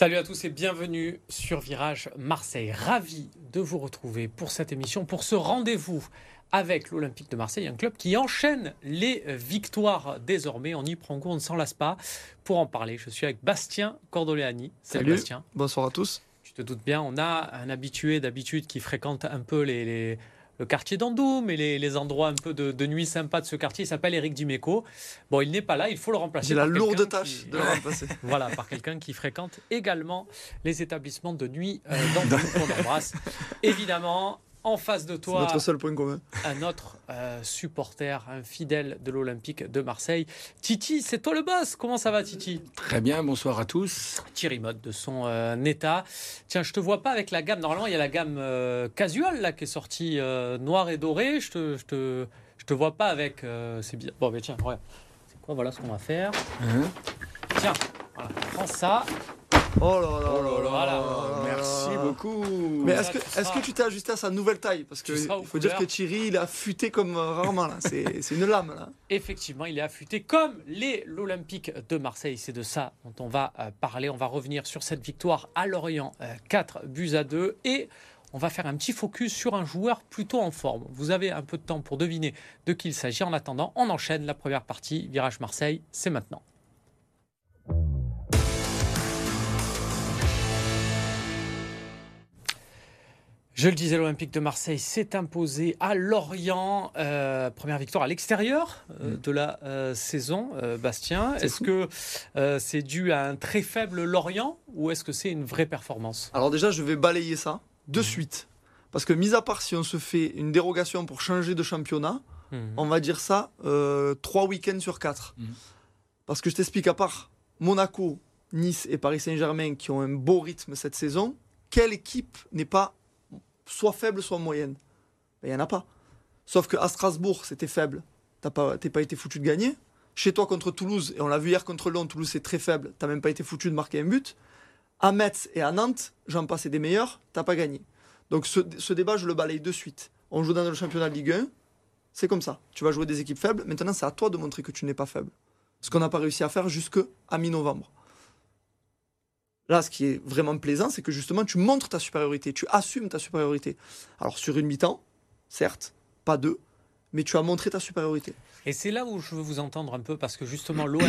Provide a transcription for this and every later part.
Salut à tous et bienvenue sur Virage Marseille. Ravi de vous retrouver pour cette émission, pour ce rendez-vous avec l'Olympique de Marseille, un club qui enchaîne les victoires désormais. On y prend goût, on ne s'en lasse pas. Pour en parler, je suis avec Bastien Cordoleani. Salut, Bastien. Bonsoir à tous. Tu te doutes bien, on a un habitué d'habitude qui fréquente un peu les le quartier d'Andoum et les, endroits un peu de, nuit sympa de ce quartier. Il s'appelle Eric Dimeco. Bon, il n'est pas là, il faut le remplacer. C'est la lourde tâche de le remplacer. voilà, par quelqu'un qui fréquente également les établissements de nuit euh, d'Andoum qu'on embrasse. Évidemment, en face de toi, notre seul point commun. un autre euh, supporter, un fidèle de l'Olympique de Marseille. Titi, c'est toi le boss. Comment ça va, Titi? Très bien, bonsoir à tous. Thierry Mode de son euh, état. Tiens, je te vois pas avec la gamme. Normalement, il y a la gamme euh, casual là qui est sortie noir et doré. Je te, je te, je te vois pas avec. c'est bien. Bon, mais tiens, regarde. C'est quoi? Voilà ce qu'on va faire. Hein? Tiens, voilà, prends ça. Oh là là, oh là, là, Merci beaucoup. Mais est-ce que, est que tu t'es ajusté à sa nouvelle taille? Parce qu'il faut dire que Thierry, il est affûté comme euh, rarement. C'est une lame. Là. Effectivement, il est affûté comme l'Olympique de Marseille. C'est de ça dont on va euh, parler. On va revenir sur cette victoire à Lorient. 4 euh, buts à 2. Et on va faire un petit focus sur un joueur plutôt en forme. Vous avez un peu de temps pour deviner de qui il s'agit. En attendant, on enchaîne la première partie. Virage Marseille, c'est maintenant. Je le disais, l'Olympique de Marseille s'est imposé à Lorient. Euh, première victoire à l'extérieur euh, mm. de la euh, saison, Bastien. Est-ce que c'est dû à un très faible Lorient ou est-ce que c'est une vraie performance? Alors déjà, je vais balayer ça de mm. suite. Parce que, mis à part si on se fait une dérogation pour changer de championnat, mm. on va dire ça trois week-ends sur quatre. Parce que je t'explique, à part Monaco, Nice et Paris Saint-Germain qui ont un beau rythme cette saison, quelle équipe n'est pas soit faible, soit moyenne. Il n'y en a pas. Sauf qu'à Strasbourg, c'était faible. Tu pas, pas été foutu de gagner. Chez toi contre Toulouse, et on l'a vu hier contre Lyon, Toulouse c'est très faible, t'as même pas été foutu de marquer un but. À Metz et à Nantes, j'en passe des meilleurs, t'as pas gagné. Donc ce, débat, je le balaye de suite. On joue dans le championnat de Ligue 1, c'est comme ça. Tu vas jouer des équipes faibles, maintenant c'est à toi de montrer que tu n'es pas faible. Ce qu'on n'a pas réussi à faire jusqu'à mi-novembre. Là, ce qui est vraiment plaisant, c'est que justement, tu montres ta supériorité, tu assumes ta supériorité. Alors, sur une mi-temps, certes, pas deux, mais tu as montré ta supériorité. Et c'est là où je veux vous entendre un peu, parce que justement, l'OM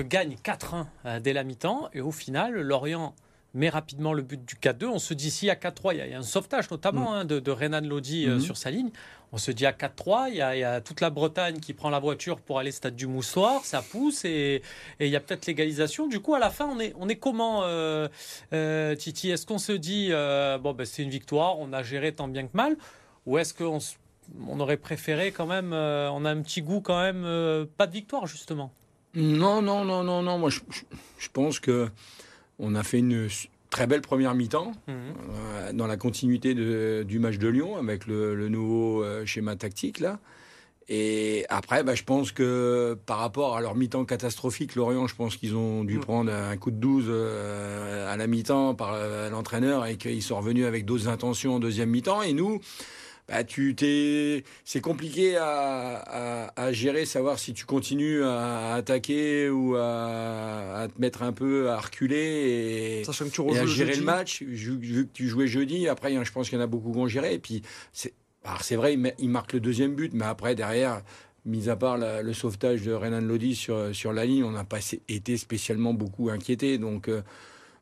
gagne 4-1 euh, dès la mi-temps, et au final, Lorient met rapidement le but du 4-2. On se dit, si à 4-3, il y, a un sauvetage notamment mm. hein, de, Renan Lodi euh, mm-hmm. sur sa ligne. On se dit à 4-3, il, y, a toute la Bretagne qui prend la voiture pour aller au stade du Moussoir, ça pousse et, il y a peut-être l'égalisation. Du coup, à la fin, on est, on est comment, euh, euh, Titi? Est-ce qu'on se dit, bon, ben, c'est une victoire, on a géré tant bien que mal Ou est-ce qu'on on aurait préféré quand même, on a un petit goût quand même, pas de victoire justement? Non, non, non, non, non. Moi, je, je pense que on a fait une très belle première mi-temps mhm. euh, dans la continuité du match de Lyon avec le, nouveau euh, schéma tactique là. Et après, bah, je pense que par rapport à leur mi-temps catastrophique, Lorient, je pense qu'ils ont dû mhm. prendre un coup de 12 euh, à la mi-temps par l'entraîneur et qu'ils sont revenus avec d'autres intentions en deuxième mi-temps. Et nous, bah, tu t'es, c'est compliqué à, gérer, savoir si tu continues à attaquer ou à, te mettre un peu à reculer et, à gérer le match. Vu, que tu jouais jeudi, après, je pense qu'il y en a beaucoup qui ont géré. Et puis, c'est, c'est vrai, il, marque le deuxième but, mais après, derrière, mis à part le sauvetage de Renan Lodi sur, sur la ligne, on n'a pas été spécialement beaucoup inquiété. Donc, euh,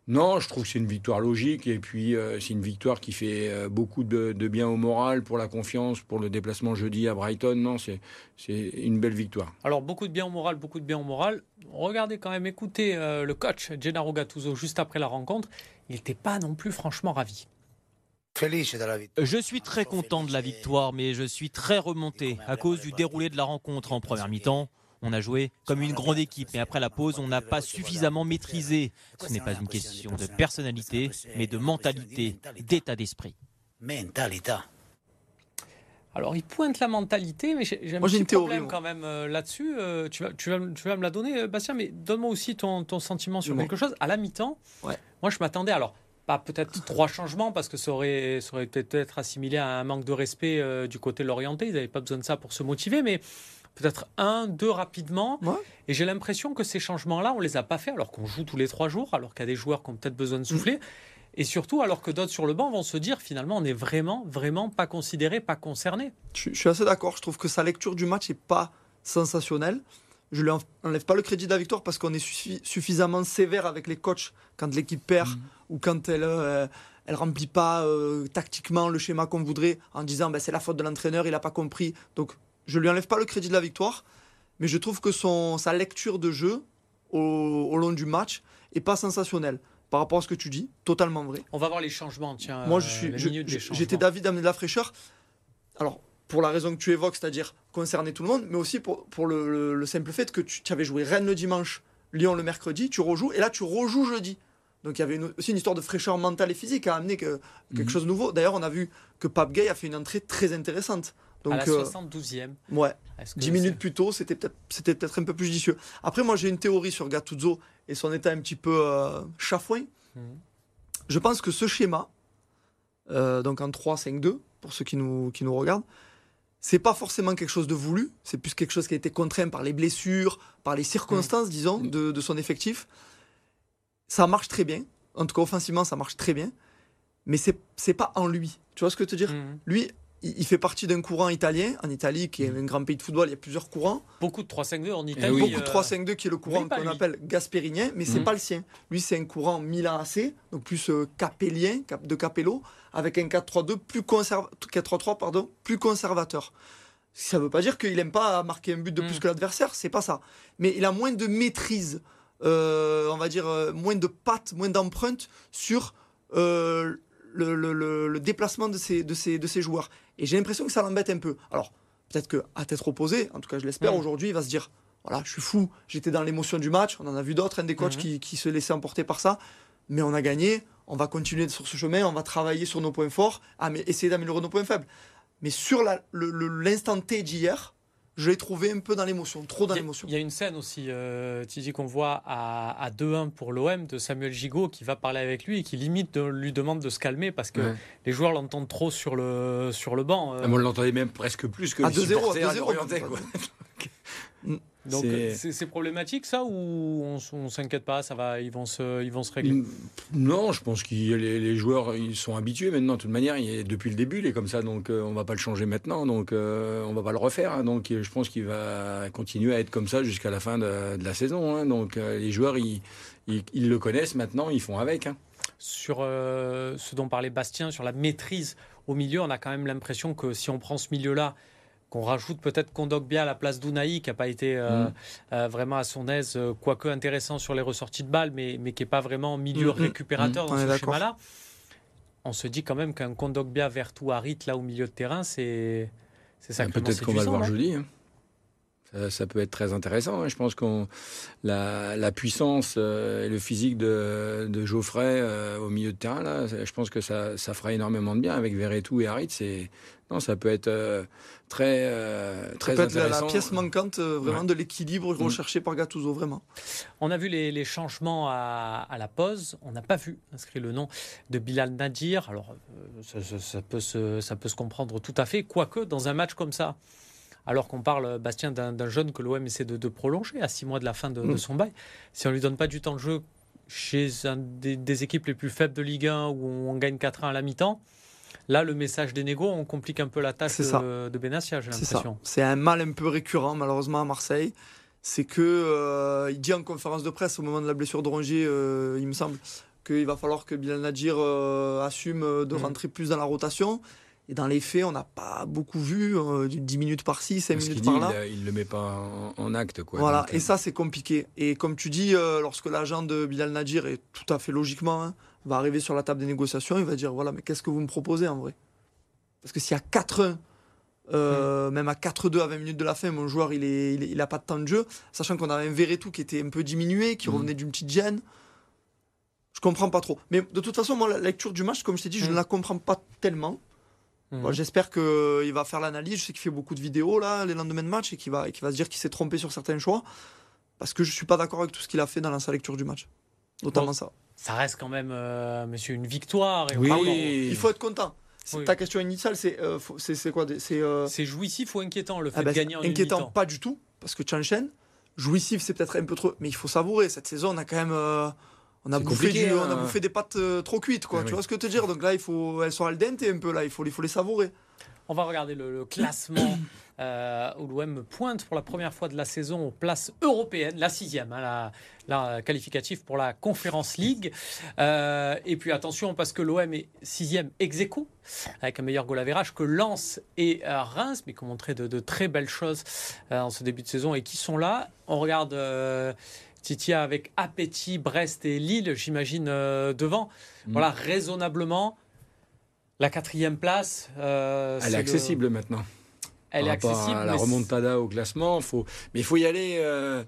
non, je trouve que c'est une victoire logique et puis euh, c'est une victoire qui fait euh, beaucoup de, bien au moral, pour la confiance, pour le déplacement jeudi à Brighton. Non, c'est une belle victoire. Alors beaucoup de bien au moral, beaucoup de bien au moral. Regardez quand même, écoutez euh, le coach Gennaro Gattuso juste après la rencontre. Il n'était pas non plus franchement ravi. Je suis très content de la victoire, mais je suis très remonté à cause du déroulé de la rencontre en première mi-temps. On a joué comme une grande équipe, mais après la pause, on n'a pas suffisamment maîtrisé. Ce n'est pas une question de personnalité, mais de mentalité, d'état d'esprit. Alors, il pointe la mentalité, mais j'ai un petit problème quand même euh, là-dessus. Euh, tu, vas, tu, vas, tu, vas, me la donner, euh, Bastien, mais donne-moi aussi ton, ton, sentiment sur quelque chose. À la mi-temps, moi, je m'attendais. Alors, pas peut-être trois changements parce que ça aurait, ça aurait peut-être assimilé à un manque de respect du côté l'orienté. Ils n'avaient pas besoin de ça pour se motiver, mais peut-être un, deux rapidement. Et j'ai l'impression que ces changements-là, on les a pas fait alors qu'on joue tous les trois jours, alors qu'il y a des joueurs qui ont peut-être besoin de souffler. Mm. Et surtout, alors que d'autres sur le banc vont se dire finalement, on n'est vraiment, vraiment pas considéré, pas concerné. Je, suis assez d'accord. Je trouve que sa lecture du match n'est pas sensationnelle. Je ne lui enlève pas le crédit de la victoire parce qu'on est suffisamment sévère avec les coachs quand l'équipe perd mm. ou quand elle, euh, elle remplit pas euh, tactiquement le schéma qu'on voudrait en disant ben, c'est la faute de l'entraîneur, il n'a pas compris. Donc je lui enlève pas le crédit de la victoire, mais je trouve que son, sa lecture de jeu au, long du match est pas sensationnelle par rapport à ce que tu dis, totalement vrai. On va voir les changements, tiens. Moi, je suis, j'étais David d'amener de la fraîcheur. Alors, pour la raison que tu évoques, c'est-à-dire concerner tout le monde, mais aussi pour, pour le, simple fait que tu, tu avais joué Rennes le dimanche, Lyon le mercredi, tu rejoues, et là, tu rejoues jeudi. Donc il y avait aussi une histoire de fraîcheur mentale et physique à amener que, quelque mhm. chose de nouveau. D'ailleurs, on a vu que Pape Gay a fait une entrée très intéressante. Donc, à la 72e. Euh, ouais. 10 minutes plus tôt, c'était peut-être c'était peut-être un peu plus judicieux. Après, moi, j'ai une théorie sur Gattuso et son état un petit peu euh, chafouin. Mhm. Je pense que ce schéma, euh, donc en 3-5-2, pour ceux qui nous, qui nous regardent, c'est pas forcément quelque chose de voulu, c'est plus quelque chose qui a été contraint par les blessures, par les circonstances, mhm. disons, de, de, son effectif ça marche très bien. En tout cas, offensivement, ça marche très bien. Mais c'est, c'est pas en lui. Tu vois ce que je veux te dire? Mhm. Lui, il, fait partie d'un courant italien. En Italie, qui est mhm. un grand pays de football, il y a plusieurs courants. Beaucoup de 3-5-2 en Italie. Eh beaucoup de 3-5-2 qui est le courant qu'on appelle gaspérinien, mais c'est mhm. pas le sien. Lui, c'est un courant Milan AC, donc plus euh, capellien, de Capello, avec un 4-3-2 plus conservateur, 4-3-3 pardon, plus conservateur. Ça veut pas dire qu'il aime pas marquer un but de plus que l'adversaire, c'est pas ça. Mais il a moins de maîtrise euh, on va dire, euh, moins de pattes, moins d'empreintes sur euh, le, déplacement de ces, de, ces, de ces joueurs. Et j'ai l'impression que ça l'embête un peu. Alors, peut-être qu'à tête opposée, en tout cas je l'espère, aujourd'hui, il va se dire, voilà, je suis fou, j'étais dans l'émotion du match, on en a vu d'autres, un des coachs qui, qui, se laissaient emporter par ça, mais on a gagné, on va continuer sur ce chemin, on va travailler sur nos points forts, ah, mais essayer d'améliorer nos points faibles. Mais sur l'instant T d'hier, je l'ai trouvé un peu dans l'émotion, trop dans l'émotion. Il y a une scène aussi, euh, qu'on voit à, à 2-1 pour l'OM de Samuel Gigot qui va parler avec lui et qui limite lui demande de se calmer parce que les joueurs l'entendent trop sur le, sur le banc. Euh. Ah, on l'entendait même presque plus que à 2-0. À 2-0. Donc c'est problématique ça ou on, ne s'inquiète pas, ça va, ils vont se, ils vont se régler? Non, je pense que les, les, joueurs ils sont habitués maintenant. De toute manière, il, depuis le début, il est comme ça, donc euh, on va pas le changer maintenant, donc euh, on va pas le refaire. Hein. donc je pense qu'il va continuer à être comme ça jusqu'à la fin de, la saison. Hein. donc euh, les joueurs, ils, ils, le connaissent maintenant, ils font avec. Hein. Sur ce dont parlait Bastien, sur la maîtrise au milieu, on a quand même l'impression que si on prend ce milieu-là qu'on rajoute peut-être Kondogbia à la place d'Ounaï, qui n'a pas été euh, mm. euh, vraiment à son aise, euh, quoique intéressant sur les ressorties de balles, mais, mais qui n'est pas vraiment milieu mm, mm, récupérateur dans ce schéma-là. On se dit quand même qu'un Kondogbia vers Harit là au milieu de terrain, c'est ça. Peut-être qu'on va le voir jeudi. Hein. Ça, peut être très intéressant. Hein. Je pense qu'on la, la, puissance et le physique de, de Geoffrey au milieu de terrain, là, je pense que ça, ça fera énormément de bien avec Verretou et Harit. C'est non, ça peut être euh, très, euh, très ça peut Être la, pièce manquante euh, vraiment de l'équilibre mm. recherché par Gattuso, vraiment. On a vu les, changements à, la pause. On n'a pas vu inscrit le nom de Bilal Nadir. Alors, ça, peut se, ça peut se comprendre tout à fait, quoique dans un match comme ça, alors qu'on parle, Bastien, d'un jeune que l'OM essaie de, prolonger à six mois de la fin de, mm. son bail, si on lui donne pas du temps de jeu chez un des, des équipes les plus faibles de Ligue 1 où on gagne 4-1 à la mi-temps, Là, le message des négos, on complique un peu la tâche de, de Benassia, j'ai l'impression. C'est un mal un peu récurrent, malheureusement, à Marseille. C'est que euh, il dit en conférence de presse au moment de la blessure de Rongier, euh, il me semble, qu'il va falloir que Bilal Nadir euh, assume de mm. rentrer plus dans la rotation. Et dans les faits, on n'a pas beaucoup vu, 10 minutes par-ci, 5 minutes par-là. Il ne le met pas en, acte. Quoi, voilà, et ça, c'est compliqué. Et comme tu dis, lorsque l'agent de Bilal Nadir, est tout à fait logiquement, hein, va arriver sur la table des négociations, il va dire voilà, mais qu'est-ce que vous me proposez en vrai? Parce que s'il y a 4-1, euh, mm. même à 4-2 à 20 minutes de la fin, mon joueur il, est, il, a pas de temps de jeu, sachant qu'on avait un Verretou qui était un peu diminué, qui mm. revenait d'une petite gêne. Je comprends pas trop. Mais de toute façon, moi, la lecture du match, comme je t'ai dit, je mm. ne la comprends pas tellement. J'espère qu'il va faire l'analyse. Je sais qu'il fait beaucoup de vidéos là, les lendemains de match et qu'il va, va se dire qu'il s'est trompé sur certains choix. Parce que je suis pas d'accord avec tout ce qu'il a fait dans sa lecture du match. Notamment ça ça reste quand même, euh, monsieur, une victoire. oui, il faut être content. Ta question initiale, c'est euh, c'est quoi C'est jouissif ou inquiétant le ah fait bah, de gagner en Inquiétant, pas du tout, parce que tu enchaînes. Jouissif, c'est peut-être un peu trop, mais il faut savourer. Cette saison, on a quand même. On a, bouffé on a hein. bouffé des pâtes trop cuites, quoi. Eh tu vois ce que je veux te dire? Donc là, il faut, elles sont al dente un peu là. Il faut, il faut les savourer. On va regarder le, classement euh, où l'OM pointe pour la première fois de la saison aux places européennes, la sixième, hein, la, qualificative pour la Conference League. Euh, et puis attention, parce que l'OM est sixième ex aequo, avec un meilleur goal average que Lens et euh, Reims, mais qui ont montré de, très belles choses en ce début de saison et qui sont là. On regarde. Titia avec appétit, Brest et Lille, j'imagine, devant. Mm. Voilà, raisonnablement, la quatrième place. Euh, Elle est, accessible maintenant. Elle est accessible. À la remontada au classement, faut... mais il faut y aller. Euh,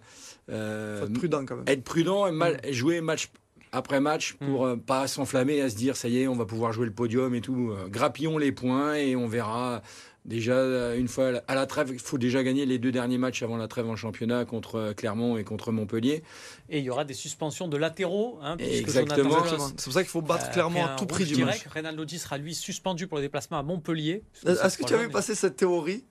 euh, être prudent quand même. Être prudent et mal... Mm. jouer match après match pour ne mm. pas s'enflammer à se dire ça y est, on va pouvoir jouer le podium et tout. Grappillons les points et on verra Déjà, une fois à la trêve, il faut déjà gagner les deux derniers matchs avant la trêve en championnat contre euh, Clermont et contre Montpellier. Et il y aura des suspensions de latéraux. Hein, Exactement. C'est pour ça qu'il faut battre euh, Clermont à tout prix du match. Reynald Lodi sera lui suspendu pour le déplacement à Montpellier. Est-ce que tu as vu passer cette théorie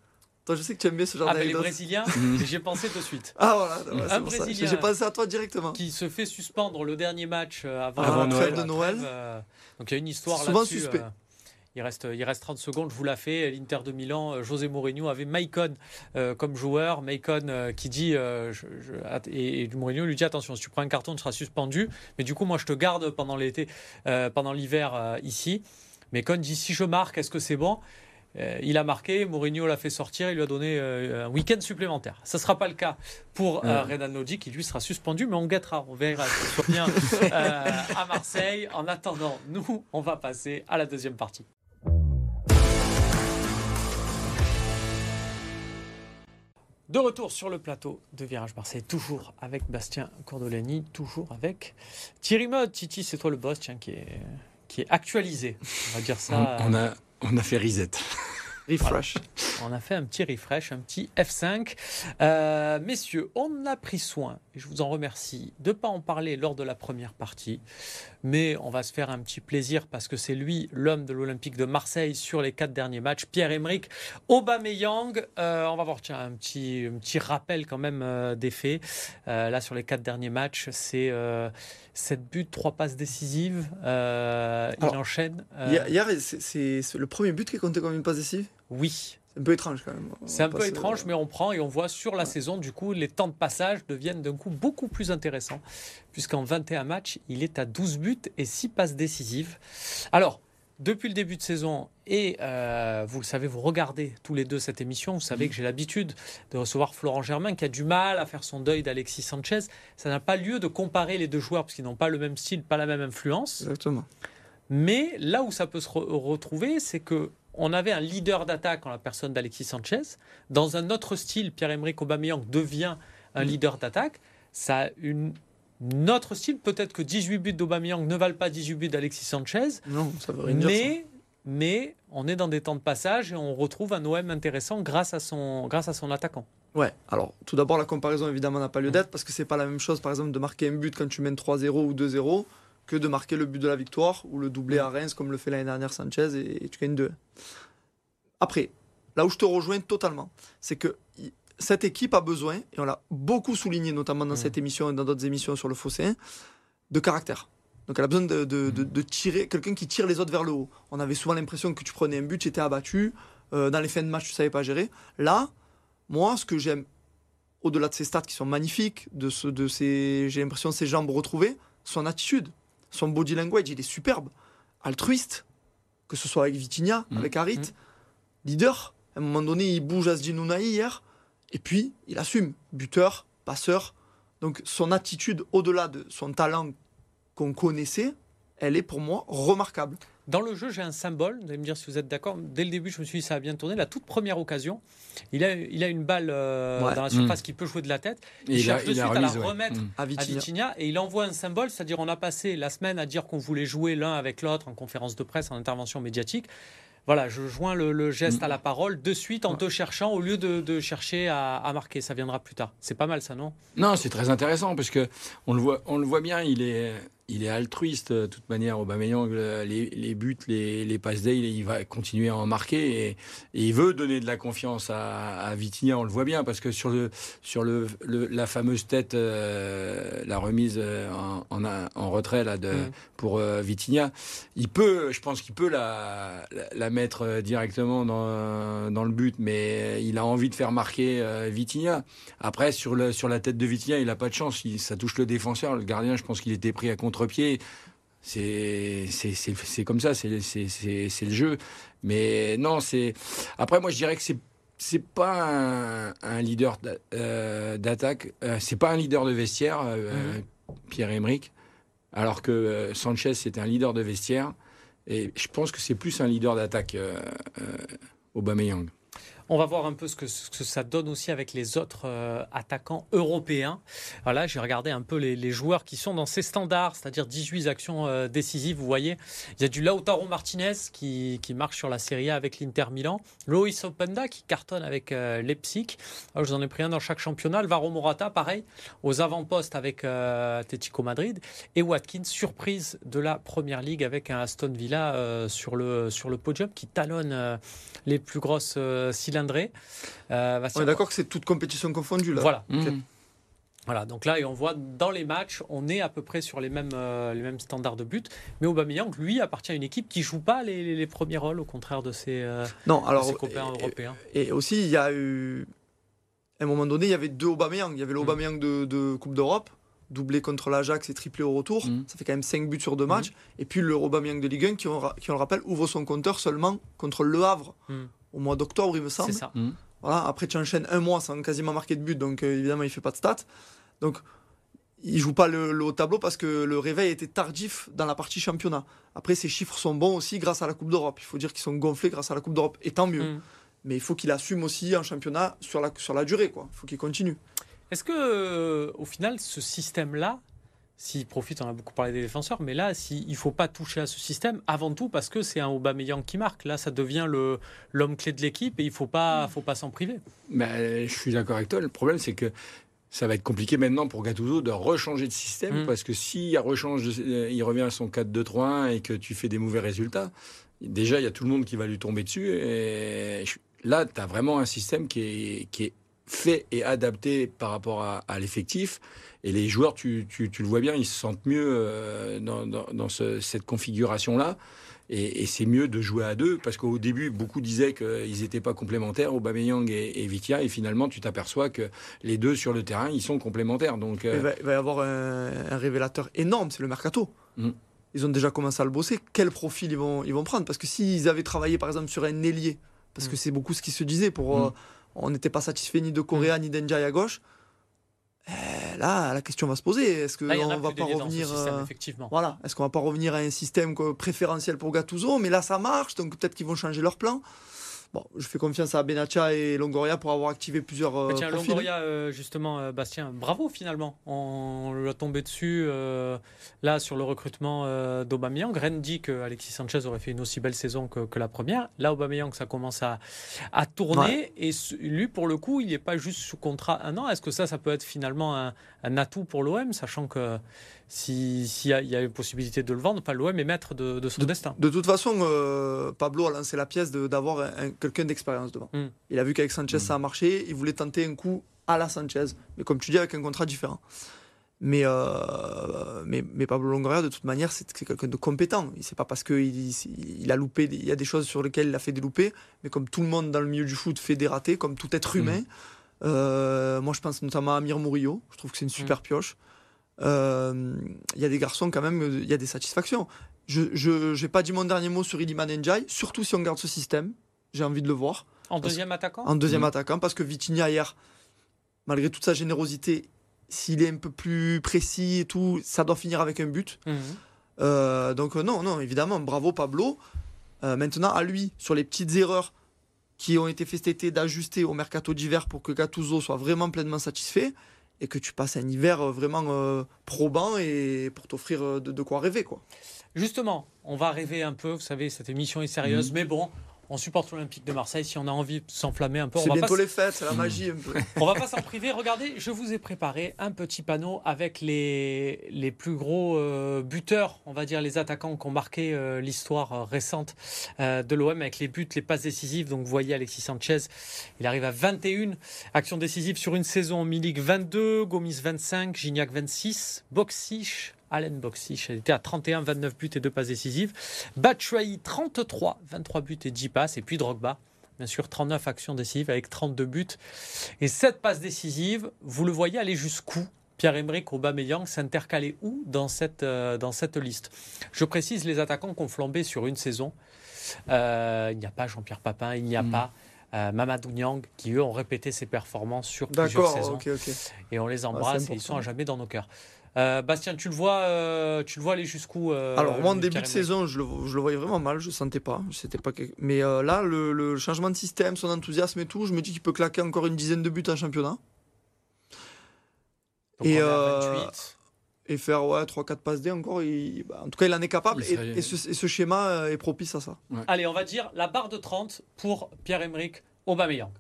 toi, je sais que tu aimes bien ce genre ah, les Brésiliens, mhm. j'ai pensé de suite. Ah voilà, un Brésilien. J'ai pensé à toi directement. Qui se fait suspendre le dernier match euh, avant, avant la trêve de Noël. donc il y a une histoire Souvent suspect. Il reste, il reste 30 secondes, je vous la fais. L'Inter de Milan, euh, José Mourinho avait Maicon euh, comme joueur. Maicon euh, qui dit, et, Mourinho lui dit attention, si tu prends un carton, tu seras suspendu. Mais du coup, moi, je te garde pendant l'été, pendant l'hiver ici. Maicon dit si je marque, est-ce que c'est bon? Il a marqué, Mourinho l'a fait sortir, il lui a donné un week-end supplémentaire. Ce ne sera pas le cas pour euh, Renan Lodi qui lui sera suspendu, mais on guettera, on verra ce bien à Marseille. En attendant, nous, on va passer à la deuxième partie. De retour sur le plateau de Virage Marseille, toujours avec Bastien Cordolani, toujours avec Thierry Mode. Titi, c'est toi le boss, tiens, qui est, qui est actualisé. On va dire ça. On, a, on a fait reset. Refresh. On a fait un petit refresh, un petit F5. Euh, messieurs, on a pris soin, et je vous en remercie, de ne pas en parler lors de la première partie, mais on va se faire un petit plaisir parce que c'est lui, l'homme de l'Olympique de Marseille, sur les quatre derniers matchs. Pierre-Emerick Aubameyang. Euh, on va voir tiens, un, petit, un petit rappel quand même euh, des faits. là, sur les quatre derniers matchs, c'est 7 buts, 3 passes décisives. il enchaîne. Hier, c'est le premier but qui est compté comme une passe décisive? Oui. C'est un peu étrange quand même. C'est un peu étrange, mais on prend et on voit sur la saison, du coup, les temps de passage deviennent d'un coup beaucoup plus intéressants, puisqu'en 21 matchs, il est à 12 buts et 6 passes décisives. Alors, depuis le début de saison, et euh, vous le savez, vous regardez tous les deux cette émission, vous savez que j'ai l'habitude de recevoir Florent Germain qui a du mal à faire son deuil d'Alexis Sanchez. Ça n'a pas lieu de comparer les deux joueurs parce qu'ils n'ont pas le même style, pas la même influence. Exactement. Mais là où ça peut se retrouver, c'est que on avait un leader d'attaque en la personne d'Alexis Sanchez. Dans un autre style, Pierre-Emerick Aubameyang devient un mm. leader d'attaque. Ça a une autre style. Peut-être que 18 buts d'Aubameyang ne valent pas 18 buts d'Alexis Sanchez. Non, ça veut rien mais, dire. Mais on est dans des temps de passage et on retrouve un OM intéressant grâce à son, grâce à son attaquant. Ouais, alors tout d'abord, la comparaison évidemment n'a pas lieu mm. d'être parce que c'est pas la même chose, par exemple, de marquer un but quand tu mènes 3-0 ou 2-0 que de marquer le but de la victoire ou le doubler à Reims comme le fait l'année dernière Sanchez et, tu gagnes deux. Après, là où je te rejoins totalement, c'est que cette équipe a besoin, et on l'a beaucoup souligné notamment dans mm. cette émission et dans d'autres émissions sur le fossé, de caractère. Donc elle a besoin de, mm. tirer, quelqu'un qui tire les autres vers le haut. On avait souvent l'impression que tu prenais un but, tu étais abattu, euh, dans les fins de match tu savais pas gérer. Là, moi, ce que j'aime, au-delà de ces stats qui sont magnifiques, de, ce, de j'ai l'impression ces jambes retrouvées, son attitude. Son body language, il est superbe. Altruiste, que ce soit avec Vitinha, mm. avec Harit. Mm. Leader, à un moment donné, il bouge à Zdinounaï hier. Et puis, il assume. Buteur, passeur. Donc, son attitude, au-delà de son talent qu'on connaissait, elle est pour moi remarquable. Dans le jeu, j'ai un symbole. Vous allez me dire si vous êtes d'accord. Dès le début, je me suis dit ça a bien tourné. La toute première occasion, il a, il a une balle euh, dans la surface mm. qui peut jouer de la tête. Il, cherche de suite à la remettre mm. à, Vitinha. et il envoie un symbole, c'est-à-dire on a passé la semaine à dire qu'on voulait jouer l'un avec l'autre en conférence de presse, en intervention médiatique. Voilà, je joins le, geste mm. à la parole de suite en te cherchant au lieu de, chercher à, marquer. Ça viendra plus tard. C'est pas mal ça, non? Non, c'est très intéressant parce que on le voit, on le voit bien. Il est il est altruiste de toute manière. Aubameyang, les, les buts, les, les passes d'aide, il va continuer à en marquer et, il veut donner de la confiance à, à Vitinha. On le voit bien parce que sur le sur le, la fameuse tête, euh, la remise en, en, en, retrait là de mm. pour euh, Vitinha, il peut, je pense qu'il peut la, la, mettre directement dans dans le but, mais il a envie de faire marquer euh, Vitinha. Après sur le sur la tête de Vitinha, il a pas de chance. Il, ça touche le défenseur, le gardien. Je pense qu'il était pris à contre pied C'est comme ça, c'est le jeu. Mais non, c'est. Après, moi, je dirais que c'est c'est pas un, leader euh, d'attaque, euh, c'est pas un leader de vestiaire, euh, mhm. Pierre Emerick, alors que Sanchez c'est un leader de vestiaire. Et je pense que c'est plus un leader d'attaque, Aubameyang. On va voir un peu ce que, ça donne aussi avec les autres euh, attaquants européens. Voilà, j'ai regardé un peu les, joueurs qui sont dans ces standards, c'est-à-dire 18 actions euh, décisives. Vous voyez, il y a du Lautaro Martinez qui, marche sur la Serie A avec l'Inter Milan, Loïs Openda qui cartonne avec euh, Leipzig. je vous en ai pris un dans chaque championnat. Alvaro Morata, pareil, aux avant-postes avec Atletico Madrid. Et Watkins, surprise de la Première Ligue avec un Aston Villa sur, le, sur le podium qui talonne les plus grosses cylindres euh, on est d'accord que c'est toute compétition confondue là. Voilà. Mmh. Voilà, donc là, et on voit dans les matchs, on est à peu près sur les mêmes, euh, les mêmes standards de but. Mais Aubameyang, lui, appartient à une équipe qui joue pas les, premiers rôles, au contraire de ses, euh, non, alors, copains européens. Et aussi, il y a eu. À un moment donné, il y avait deux Aubameyang. Il y avait l'Aubameyang mmh. de, Coupe d'Europe, doublé contre l'Ajax et triplé au retour. Mmh. Ça fait quand même 5 buts sur deux matchs. Et puis le Aubameyang de Ligue 1, qui, on, qui on le rappelle, ouvre son compteur seulement contre Le Havre au mois d'octobre, il me semble. C'est ça. Mmh. Voilà, après, tu enchaînes un mois sans quasiment marquer de but, donc euh, évidemment, il fait pas de stats. Donc, il joue pas le, haut tableau parce que le réveil était tardif dans la partie championnat. Après, ses chiffres sont bons aussi grâce à la Coupe d'Europe. Il faut dire qu'ils sont gonflés grâce à la Coupe d'Europe, et tant mieux. Mmh. Mais il faut qu'il assume aussi en championnat sur la, sur la durée, quoi. Il faut qu'il continue. Est-ce que, euh, au final, ce système-là, s'il profite, on a beaucoup parlé des défenseurs, mais là, il ne faut pas toucher à ce système, avant tout parce que c'est un Aubameyang qui marque. Là, ça devient l'homme clé de l'équipe et il ne faut pas, faut pas s'en priver. Mais je suis d'accord avec toi. Le problème, c'est que ça va être compliqué maintenant pour Gattuso de rechanger de système, mm. parce que s'il rechange, il revient à son 4-2-3-1 et que tu fais des mauvais résultats, déjà, il y a tout le monde qui va lui tomber dessus. Et là, tu as vraiment un système qui est, qui est fait et adapté par rapport à, l'effectif. Et les joueurs, tu, tu, le vois bien, ils se sentent mieux euh, dans, dans, cette configuration-là. Et, c'est mieux de jouer à deux, parce qu'au début, beaucoup disaient qu'ils n'étaient pas complémentaires, Aubameyang et, et Vitia, et finalement, tu t'aperçois que les deux sur le terrain, ils sont complémentaires. Donc, euh, il, va, y avoir un, révélateur énorme, c'est le mercato. Mm. Ils ont déjà commencé à le bosser. Quel profil ils vont, ils vont prendre? Parce que s'ils avaient travaillé, par exemple, sur un ailier, parce mm. que c'est beaucoup ce qui se disait pour... Mm. Euh, on n'était pas satisfait ni de Correa mm. ni d'Enjay à gauche. Eh, là, la question va se poser. Est-ce qu'on va pas revenir système, effectivement. Voilà. Est-ce qu'on va pas revenir à un système préférentiel pour Gattuso? Mais là, ça marche, donc peut-être qu'ils vont changer leur plan. Bon, je fais confiance à Benatia et Longoria pour avoir activé plusieurs euh, tiens, Longoria, euh, justement, euh, Bastien, bravo finalement. On lui a tombé dessus là sur le recrutement d'Aubameyang. Rennes dit que Alexis Sanchez aurait fait une aussi belle saison que, la première. Là, Aubameyang, ça commence à, à tourner. Et lui, pour le coup, il n'est pas juste sous contrat un an. Est-ce que ça, ça peut être finalement un, un atout pour l'OM, sachant que s'il y, a une possibilité de le vendre, pas l'OM est maître de, son destin. De toute façon, euh, Pablo a lancé la pièce d'avoir quelqu'un d'expérience devant. Hmm. Il a vu qu'avec Sanchez ça a marché, il voulait tenter un coup à la Sanchez, mais comme tu dis, avec un contrat différent. Mais, euh, mais, mais, Pablo Longoria, de toute manière, c'est quelqu'un de compétent. C'est pas parce qu'il il a loupé, il y a des choses sur lesquelles il a fait des loupés, mais comme tout le monde dans le milieu du foot fait des ratés, comme tout être humain. Hmm. Euh, moi, je pense notamment à Amir Murillo. Je trouve que c'est une super hmm. pioche il euh, y a des garçons quand même, il y a des satisfactions. Je n'ai pas dit mon dernier mot sur Iliman Njai, surtout si on garde ce système. J'ai envie de le voir. En deuxième attaquant? En deuxième mmh. attaquant, parce que Vitinha hier, malgré toute sa générosité, s'il est un peu plus précis et tout, ça doit finir avec un but. Mmh. Euh, donc euh, non, non, évidemment, bravo Pablo. maintenant, à lui, sur les petites erreurs qui ont été faites cet été, d'ajuster au mercato d'hiver pour que Gattuso soit vraiment pleinement satisfait et que tu passes un hiver euh, vraiment euh, probant et pour t'offrir euh, de, quoi rêver. quoi. Justement, on va rêver un peu, vous savez, cette émission est sérieuse, mmh. mais bon, on supporte l'Olympique de Marseille. Si on a envie de s'enflammer un peu, c'est bientôt les fêtes, c'est la magie un peu. on va pas s'en priver. Regardez, je vous ai préparé un petit panneau avec les, les plus gros euh, buteurs, on va dire les attaquants qui ont marqué euh, l'histoire euh, récente de l'OM avec les buts, les passes décisives. Donc vous voyez Alexis Sanchez, il arrive à 21 actions décisives sur une saison. Milik 22, Gomis 25, Gignac 26, Boxish Allen Boxich, était à 31, 29 buts et 2 passes décisives. Batshuayi, 33, 23 buts et 10 passes. Et puis Drogba, bien sûr, 39 actions décisives avec 32 buts et 7 passes décisives. Vous le voyez aller jusqu'où Pierre-Emerick Aubameyang s'intercalait où dans cette, euh, dans cette liste? Je précise les attaquants qui ont flambé sur une saison. Euh, il n'y a pas Jean-Pierre Papin, il n'y a hmm. pas euh, Mamadou Niang, qui eux ont répété ses performances sur plusieurs saisons. Et on les ah, embrasse et ils sont à jamais dans nos cœurs. Euh, Bastien, tu le vois, euh, tu le vois aller jusqu'où euh, Alors moi en début de saison, je le, je le, voyais vraiment mal, je sentais pas, c'était pas. Mais là, le, changement de système, son enthousiasme et tout, je me dis qu'il peut claquer encore une dizaine de buts en championnat. et, et faire ouais 3-4 passes D encore. Bah, en tout cas, il en est capable et, ce, schéma est propice à ça. Allez, on va dire la barre de 30 pour Pierre-Emerick Aubameyang.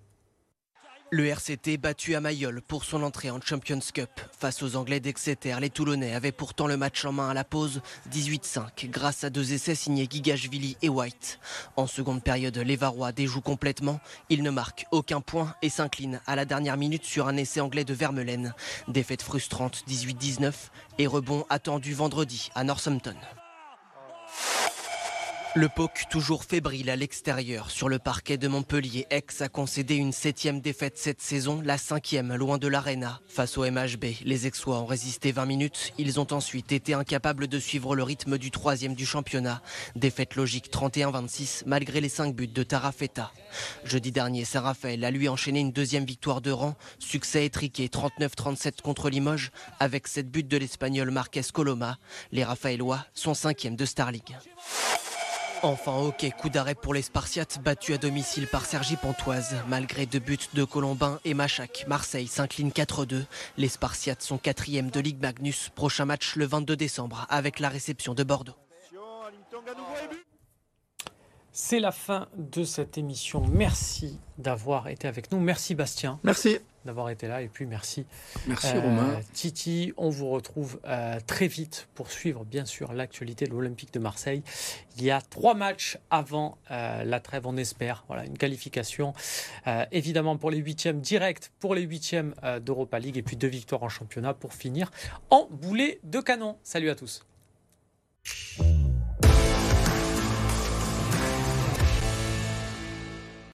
Le RCT battu à Mayol pour son entrée en Champions Cup. Face aux Anglais d'Exeter, les Toulonnais avaient pourtant le match en main à la pause 18-5 grâce à deux essais signés Gigashvili et White. En seconde période, les Varois déjouent complètement. Ils ne marquent aucun point et s'inclinent à la dernière minute sur un essai anglais de Vermeulen. Défaite frustrante 18-19 et rebond attendu vendredi à Northampton. Le POC, toujours fébrile à l'extérieur, sur le parquet de Montpellier, Aix a concédé une septième défaite cette saison, la cinquième loin de l'Arena. Face au MHB, les Aixois ont résisté 20 minutes. Ils ont ensuite été incapables de suivre le rythme du troisième du championnat. Défaite logique 31-26 malgré les 5 buts de Tarafeta. Jeudi dernier, Saint-Raphaël a lui enchaîné une deuxième victoire de rang. Succès étriqué 39-37 contre Limoges avec 7 buts de l'Espagnol Marquez Coloma. Les Raphaélois sont cinquièmes de Starling. Enfin, ok, coup d'arrêt pour les Spartiates, battus à domicile par Sergi Pontoise. Malgré deux buts de Colombin et Machac, Marseille s'incline 4-2. Les Spartiates sont quatrième de Ligue Magnus. Prochain match le 22 décembre avec la réception de Bordeaux. C'est la fin de cette émission. Merci d'avoir été avec nous. Merci Bastien. Merci d'avoir été là et puis merci. Merci euh, Romain. Titi, on vous retrouve euh, très vite pour suivre bien sûr l'actualité de l'Olympique de Marseille. Il y a trois matchs avant euh, la trêve, on espère. Voilà, une qualification évidemment pour les huitièmes directs, pour les huitièmes d'Europa League et puis deux victoires en championnat pour finir en boulet de canon. Salut à tous.